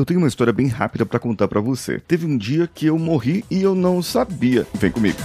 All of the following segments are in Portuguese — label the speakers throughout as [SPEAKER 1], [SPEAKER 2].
[SPEAKER 1] eu tenho uma história bem rápida para contar para você. Teve um dia que eu morri e eu não sabia. Vem comigo.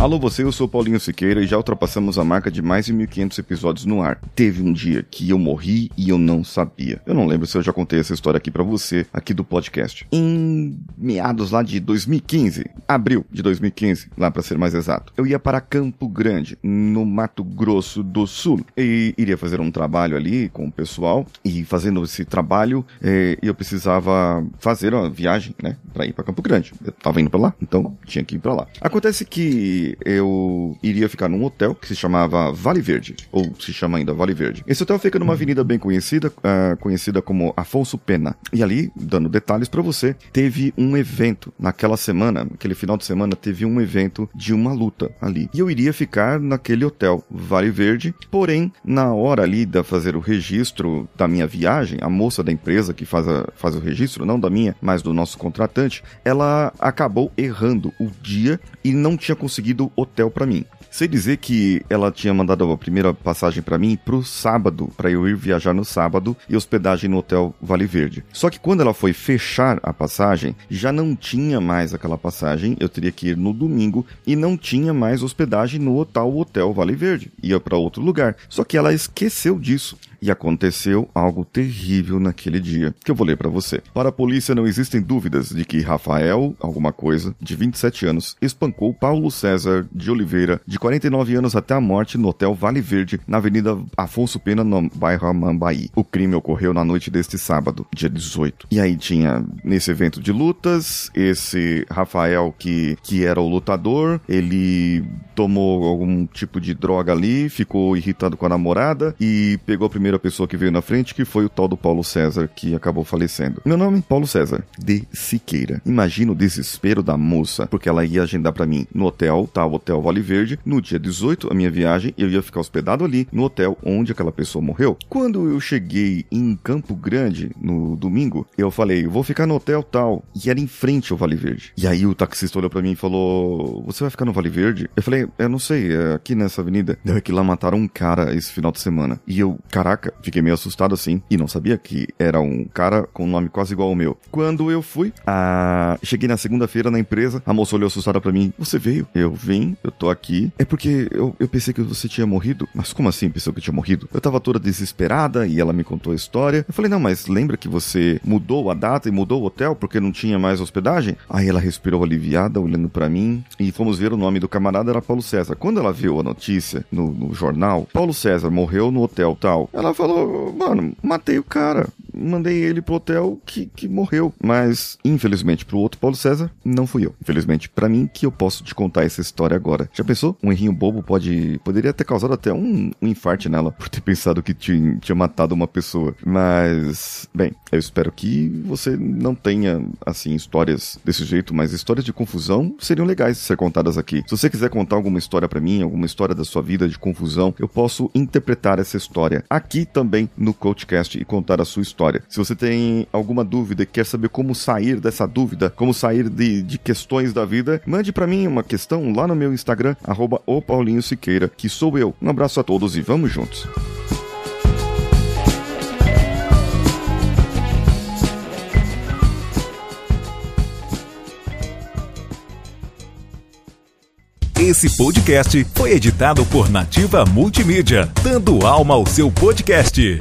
[SPEAKER 1] Alô você, eu sou Paulinho Siqueira e já ultrapassamos a marca de mais de 1500 episódios no ar. Teve um dia que eu morri e eu não sabia. Eu não lembro se eu já contei essa história aqui para você, aqui do podcast. Em meados lá de 2015, abril de 2015, lá para ser mais exato, eu ia para Campo Grande, no Mato Grosso do Sul, e iria fazer um trabalho ali com o pessoal, e fazendo esse trabalho, eh, eu precisava fazer uma viagem, né, para ir para Campo Grande. Eu tava indo para lá, então tinha que ir para lá. Acontece que eu iria ficar num hotel que se chamava Vale Verde, ou se chama ainda Vale Verde. Esse hotel fica numa avenida bem conhecida, uh, conhecida como Afonso Pena. E ali, dando detalhes para você, teve um evento naquela semana, aquele final de semana, teve um evento de uma luta ali. E eu iria ficar naquele hotel Vale Verde, porém, na hora ali de fazer o registro da minha viagem, a moça da empresa que faz, a, faz o registro, não da minha, mas do nosso contratante, ela acabou errando o dia e não tinha conseguido do hotel para mim. Sei dizer que ela tinha mandado a primeira passagem para mim pro sábado, para eu ir viajar no sábado e hospedagem no hotel Vale Verde. Só que quando ela foi fechar a passagem, já não tinha mais aquela passagem, eu teria que ir no domingo e não tinha mais hospedagem no tal hotel Vale Verde. Ia para outro lugar. Só que ela esqueceu disso. E aconteceu algo terrível naquele dia, que eu vou ler para você. Para a polícia não existem dúvidas de que Rafael, alguma coisa, de 27 anos, espancou Paulo César de Oliveira, de 49 anos até a morte no Hotel Vale Verde, na Avenida Afonso Pena, no bairro Amambaí. O crime ocorreu na noite deste sábado, dia 18. E aí tinha, nesse evento de lutas, esse Rafael que, que era o lutador, ele tomou algum tipo de droga ali, ficou irritado com a namorada e pegou a primeira pessoa que veio na frente, que foi o tal do Paulo César, que acabou falecendo. Meu nome? Paulo César, de Siqueira. Imagina o desespero da moça, porque ela ia agendar para mim no hotel, tal Hotel Vale Verde, no dia 18, a minha viagem, eu ia ficar hospedado ali, no hotel onde aquela pessoa morreu. Quando eu cheguei em Campo Grande, no domingo, eu falei, vou ficar no hotel tal, e era em frente ao Vale Verde. E aí o taxista olhou para mim e falou, você vai ficar no Vale Verde? Eu falei, eu não sei, é aqui nessa avenida. Não, é que lá mataram um cara esse final de semana. E eu, caraca, Caraca, fiquei meio assustado assim e não sabia que era um cara com um nome quase igual ao meu. Quando eu fui, a... cheguei na segunda-feira na empresa, a moça olhou assustada para mim. Você veio? Eu vim, eu tô aqui. É porque eu, eu pensei que você tinha morrido. Mas como assim pensou que eu tinha morrido? Eu tava toda desesperada e ela me contou a história. Eu falei, não, mas lembra que você mudou a data e mudou o hotel porque não tinha mais hospedagem? Aí ela respirou aliviada, olhando para mim e fomos ver o nome do camarada era Paulo César. Quando ela viu a notícia no, no jornal, Paulo César morreu no hotel tal. Ela ela falou, mano, matei o cara mandei ele pro hotel que, que morreu. Mas, infelizmente, pro outro Paulo César, não fui eu. Infelizmente, para mim, que eu posso te contar essa história agora. Já pensou? Um errinho bobo pode poderia ter causado até um, um infarte nela por ter pensado que tinha, tinha matado uma pessoa. Mas, bem, eu espero que você não tenha, assim, histórias desse jeito, mas histórias de confusão seriam legais de ser contadas aqui. Se você quiser contar alguma história para mim, alguma história da sua vida de confusão, eu posso interpretar essa história aqui também no Coachcast e contar a sua história história. Se você tem alguma dúvida e quer saber como sair dessa dúvida, como sair de, de questões da vida, mande para mim uma questão lá no meu Instagram, arroba o Paulinho Siqueira, que sou eu. Um abraço a todos e vamos juntos.
[SPEAKER 2] Esse podcast foi editado por Nativa Multimídia, dando alma ao seu podcast.